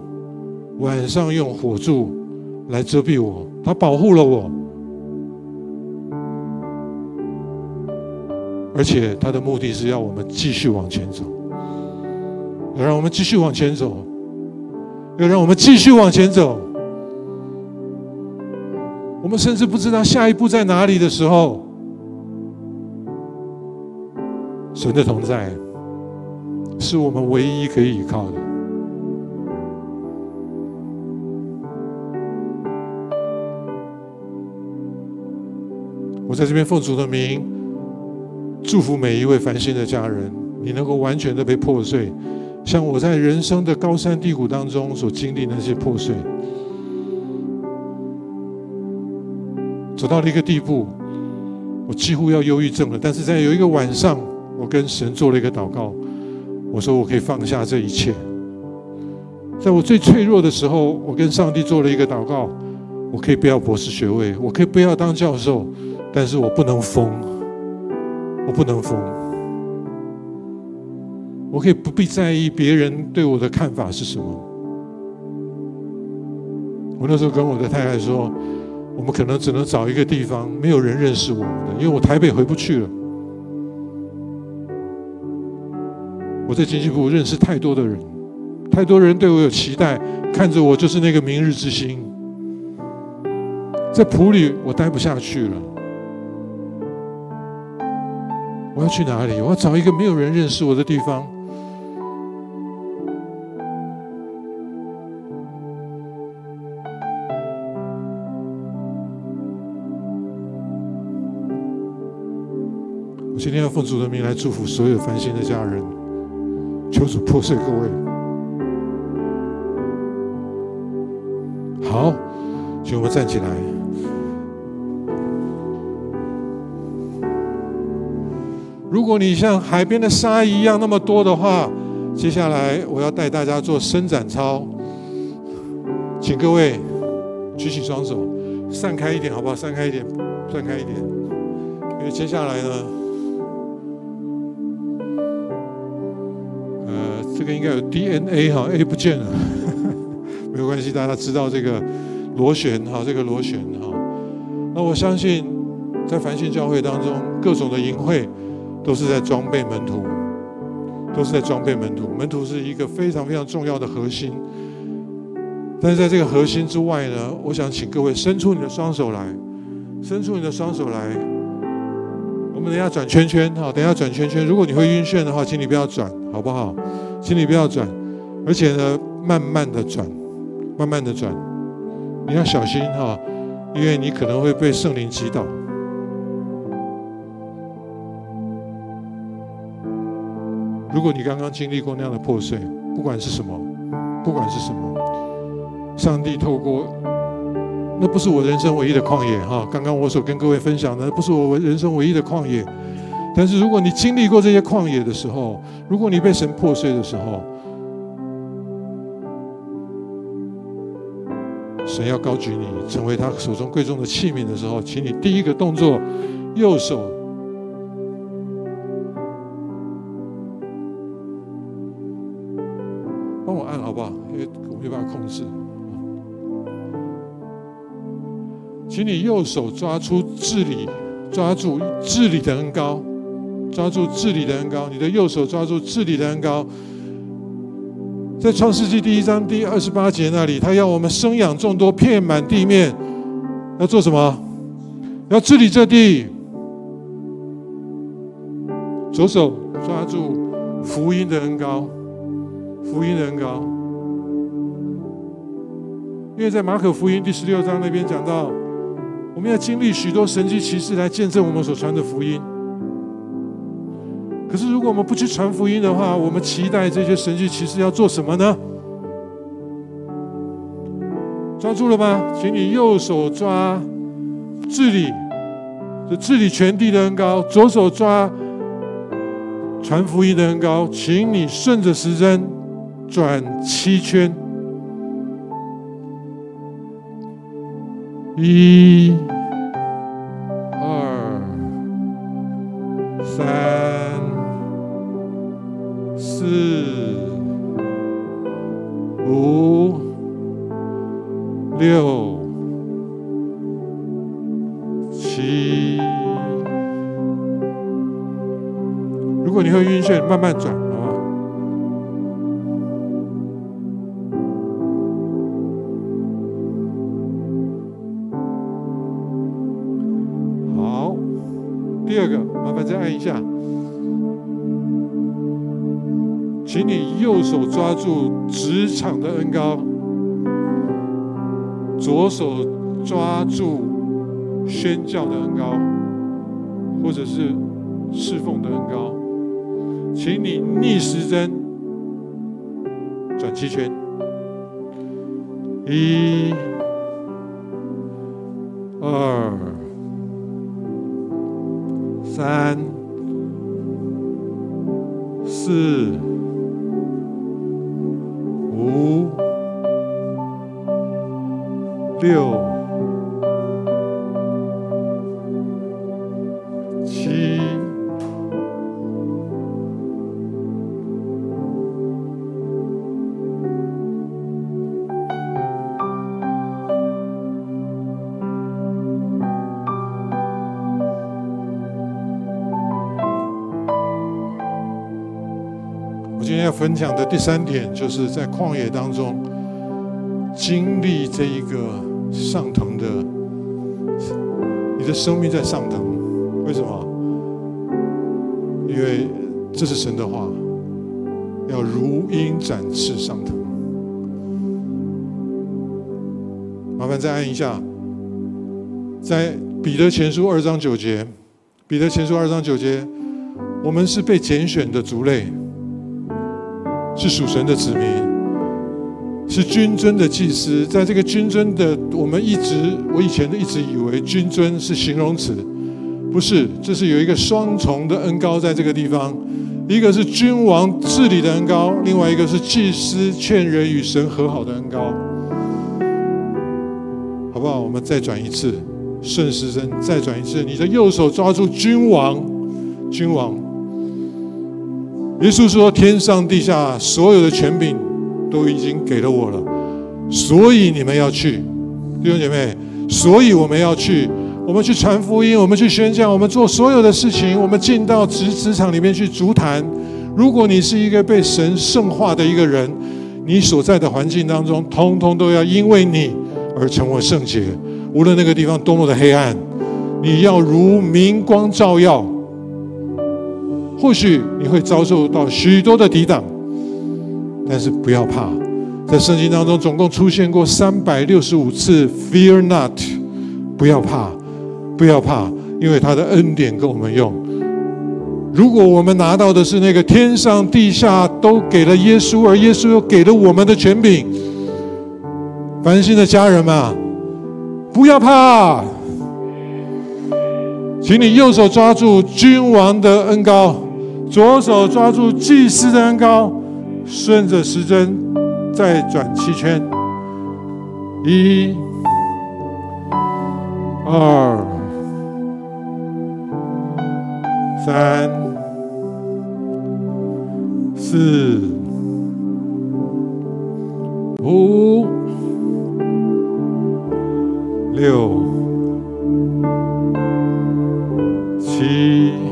Speaker 1: 晚上用火柱来遮蔽我，他保护了我。而且他的目的是要我们继续往前走，要让我们继续往前走，要让我们继续往前走。我们甚至不知道下一步在哪里的时候，神的同在是我们唯一可以依靠的。我在这边奉主的名，祝福每一位繁星的家人，你能够完全的被破碎，像我在人生的高山低谷当中所经历那些破碎。走到了一个地步，我几乎要忧郁症了。但是在有一个晚上，我跟神做了一个祷告，我说我可以放下这一切。在我最脆弱的时候，我跟上帝做了一个祷告，我可以不要博士学位，我可以不要当教授，但是我不能疯，我不能疯。我可以不必在意别人对我的看法是什么。我那时候跟我的太太说。我们可能只能找一个地方，没有人认识我们的，因为我台北回不去了。我在经济部认识太多的人，太多人对我有期待，看着我就是那个明日之星。在普里，我待不下去了。我要去哪里？我要找一个没有人认识我的地方。我今天要奉主的名来祝福所有繁星的家人，求主破碎各位。好，请我们站起来。如果你像海边的沙一样那么多的话，接下来我要带大家做伸展操，请各位举起双手，散开一点，好不好？散开一点，散开一点，因为接下来呢。呃这个应该有 DNA 哈，A 不见了，没有关系，大家知道这个螺旋哈，这个螺旋哈。那我相信，在繁星教会当中，各种的淫秽都是在装备门徒，都是在装备门徒。门徒是一个非常非常重要的核心。但是在这个核心之外呢，我想请各位伸出你的双手来，伸出你的双手来。我们等下转圈圈哈，等下转圈圈。如果你会晕眩的话，请你不要转，好不好？请你不要转，而且呢，慢慢的转，慢慢的转，你要小心哈，因为你可能会被圣灵击倒。如果你刚刚经历过那样的破碎，不管是什么，不管是什么，上帝透过，那不是我人生唯一的旷野哈。刚刚我所跟各位分享的，不是我人生唯一的旷野。但是，如果你经历过这些旷野的时候，如果你被神破碎的时候，神要高举你，成为他手中贵重的器皿的时候，请你第一个动作，右手请你右手抓出治理，抓住治理的恩高。抓住治理的恩高，你的右手抓住治理的恩高。在创世纪第一章第二十八节那里，他要我们生养众多，遍满地面，要做什么？要治理这地。左手抓住福音的恩高，福音的恩高。因为在马可福音第十六章那边讲到，我们要经历许多神迹奇事来见证我们所传的福音。可是，如果我们不去传福音的话，我们期待这些神迹奇事要做什么呢？抓住了吗？请你右手抓治理，这治理全地的恩高；左手抓传福音的恩高。请你顺着时针转七圈，一、二、三。四、五、六、七。如果你会晕眩，慢慢转，一下，请你右手抓住职场的恩高，左手抓住宣教的恩高，或者是侍奉的恩高，请你逆时针转七圈，一。二、三、四、五、六。分享的第三点，就是在旷野当中经历这一个上腾的，你的生命在上腾。为什么？因为这是神的话，要如鹰展翅上腾。麻烦再按一下，在彼得前书二章九节，彼得前书二章九节，我们是被拣选的族类。是属神的子民，是君尊的祭司。在这个君尊的，我们一直，我以前一直以为君尊是形容词，不是，这是有一个双重的恩高在这个地方，一个是君王治理的恩高，另外一个是祭司劝人与神和好的恩高，好不好？我们再转一次，顺时针再转一次，你的右手抓住君王，君王。耶稣说：“天上地下所有的权柄都已经给了我了，所以你们要去，弟兄姐妹。所以我们要去，我们去传福音，我们去宣讲，我们做所有的事情，我们进到职职场里面去足坛。如果你是一个被神圣化的一个人，你所在的环境当中，通通都要因为你而成为圣洁。无论那个地方多么的黑暗，你要如明光照耀。”或许你会遭受到许多的抵挡，但是不要怕，在圣经当中总共出现过三百六十五次 “Fear not”，不要怕，不要怕，因为他的恩典跟我们用。如果我们拿到的是那个天上地下都给了耶稣，而耶稣又给了我们的权柄，凡心的家人们，不要怕，请你右手抓住君王的恩膏。左手抓住祭司的恩膏，顺着时针再转七圈，一、二、三、四、五、六、七。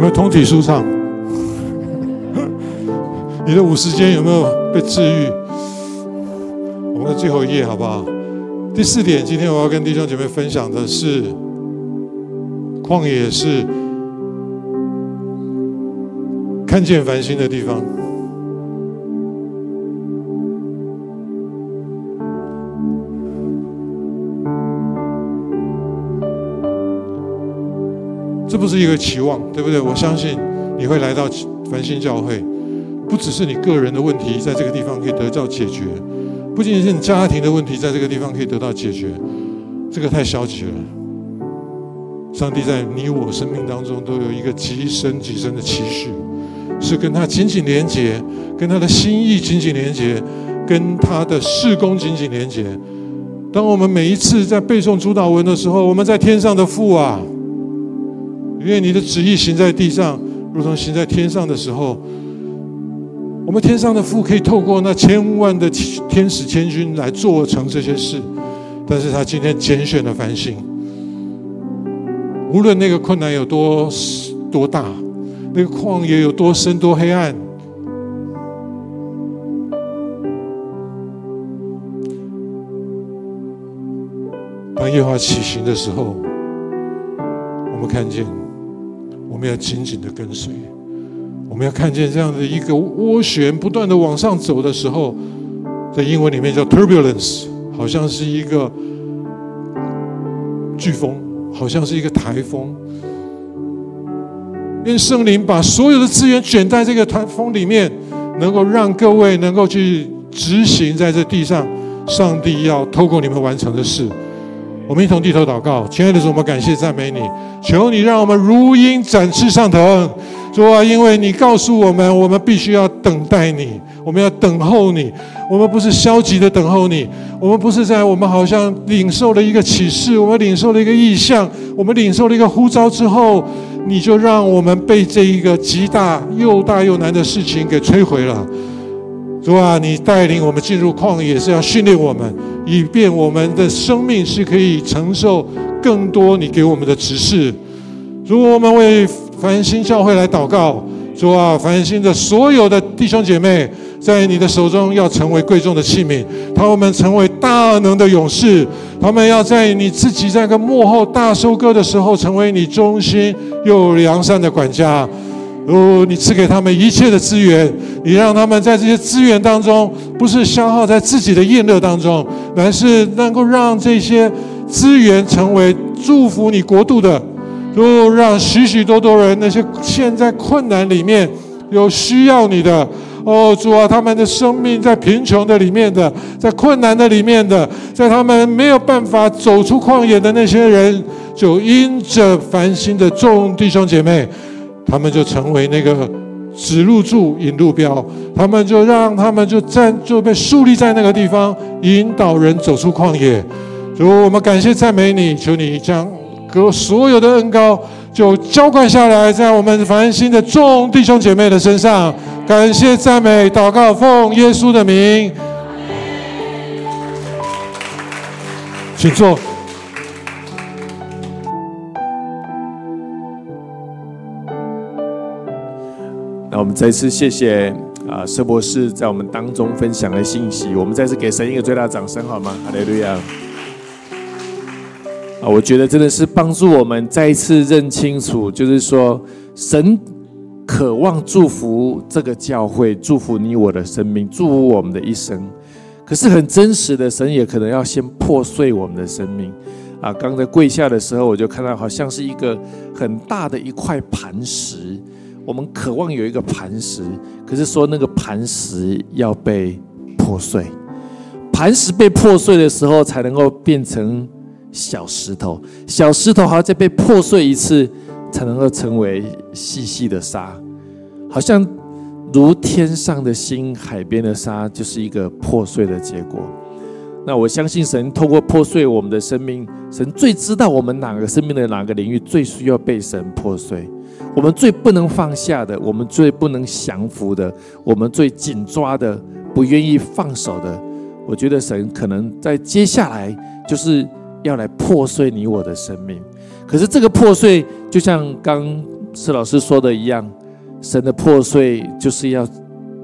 Speaker 1: 有没有通体舒畅？你的五十间有没有被治愈？我们的最后一页好不好？第四点，今天我要跟弟兄姐妹分享的是，旷野是看见繁星的地方。是一个期望，对不对？我相信你会来到繁星教会，不只是你个人的问题在这个地方可以得到解决，不仅仅是你家庭的问题在这个地方可以得到解决，这个太消极了。上帝在你我生命当中都有一个极深极深的期许，是跟他紧紧连接，跟他的心意紧紧连接，跟他的事工紧紧连接。当我们每一次在背诵主导文的时候，我们在天上的父啊。愿你的旨意行在地上，如同行在天上的时候，我们天上的父可以透过那千万的天使千军来做成这些事。但是他今天拣选了反省，无论那个困难有多多大，那个旷野有多深多黑暗。当夜华起行的时候，我们看见我们要紧紧的跟随。我们要看见这样的一个涡旋不断的往上走的时候，在英文里面叫 turbulence，好像是一个飓风，好像是一个台风。愿圣灵把所有的资源卷在这个台风里面，能够让各位能够去执行在这地上，上帝要透过你们完成的事。我们一同低头祷告，亲爱的主，我们感谢赞美你，求你让我们如鹰展翅上腾。主啊，因为你告诉我们，我们必须要等待你，我们要等候你。我们不是消极的等候你，我们不是在我们好像领受了一个启示，我们领受了一个意象，我们领受了一个呼召之后，你就让我们被这一个极大又大又难的事情给摧毁了。主啊，你带领我们进入旷野是要训练我们，以便我们的生命是可以承受更多你给我们的指示。如果我们为繁星教会来祷告，主啊，繁星的所有的弟兄姐妹，在你的手中要成为贵重的器皿，他们成为大能的勇士，他们要在你自己在个幕后大收割的时候，成为你忠心又良善的管家。哦，你赐给他们一切的资源，你让他们在这些资源当中，不是消耗在自己的宴乐当中，而是能够让这些资源成为祝福你国度的，哦，让许许多多人那些陷在困难里面有需要你的，哦，主啊，他们的生命在贫穷的里面的，在困难的里面的，在他们没有办法走出旷野的那些人，就因着繁星的众弟兄姐妹。他们就成为那个指路柱、引路标，他们就让他们就站就被树立在那个地方，引导人走出旷野。主，我们感谢赞美你，求你将各所有的恩高就浇灌下来，在我们繁星的众弟兄姐妹的身上。感谢赞美，祷告奉耶稣的名，请坐。
Speaker 2: 我们再次谢谢啊，佘博士在我们当中分享的信息。我们再次给神一个最大的掌声，好吗？哈利路亚！啊，我觉得真的是帮助我们再一次认清楚，就是说，神渴望祝福这个教会，祝福你我的生命，祝福我们的一生。可是很真实的，神也可能要先破碎我们的生命。啊，刚才跪下的时候，我就看到好像是一个很大的一块磐石。我们渴望有一个磐石，可是说那个磐石要被破碎，磐石被破碎的时候，才能够变成小石头，小石头还要再被破碎一次，才能够成为细细的沙，好像如天上的星、海边的沙，就是一个破碎的结果。那我相信神透过破碎我们的生命，神最知道我们哪个生命的哪个领域最需要被神破碎。我们最不能放下的，我们最不能降服的，我们最紧抓的，不愿意放手的，我觉得神可能在接下来就是要来破碎你我的生命。可是这个破碎，就像刚施老师说的一样，神的破碎就是要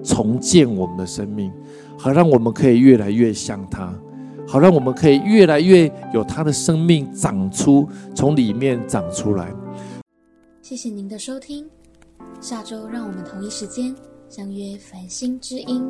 Speaker 2: 重建我们的生命，好让我们可以越来越像他，好让我们可以越来越有他的生命长出，从里面长出来。
Speaker 3: 谢谢您的收听，下周让我们同一时间相约繁星之音。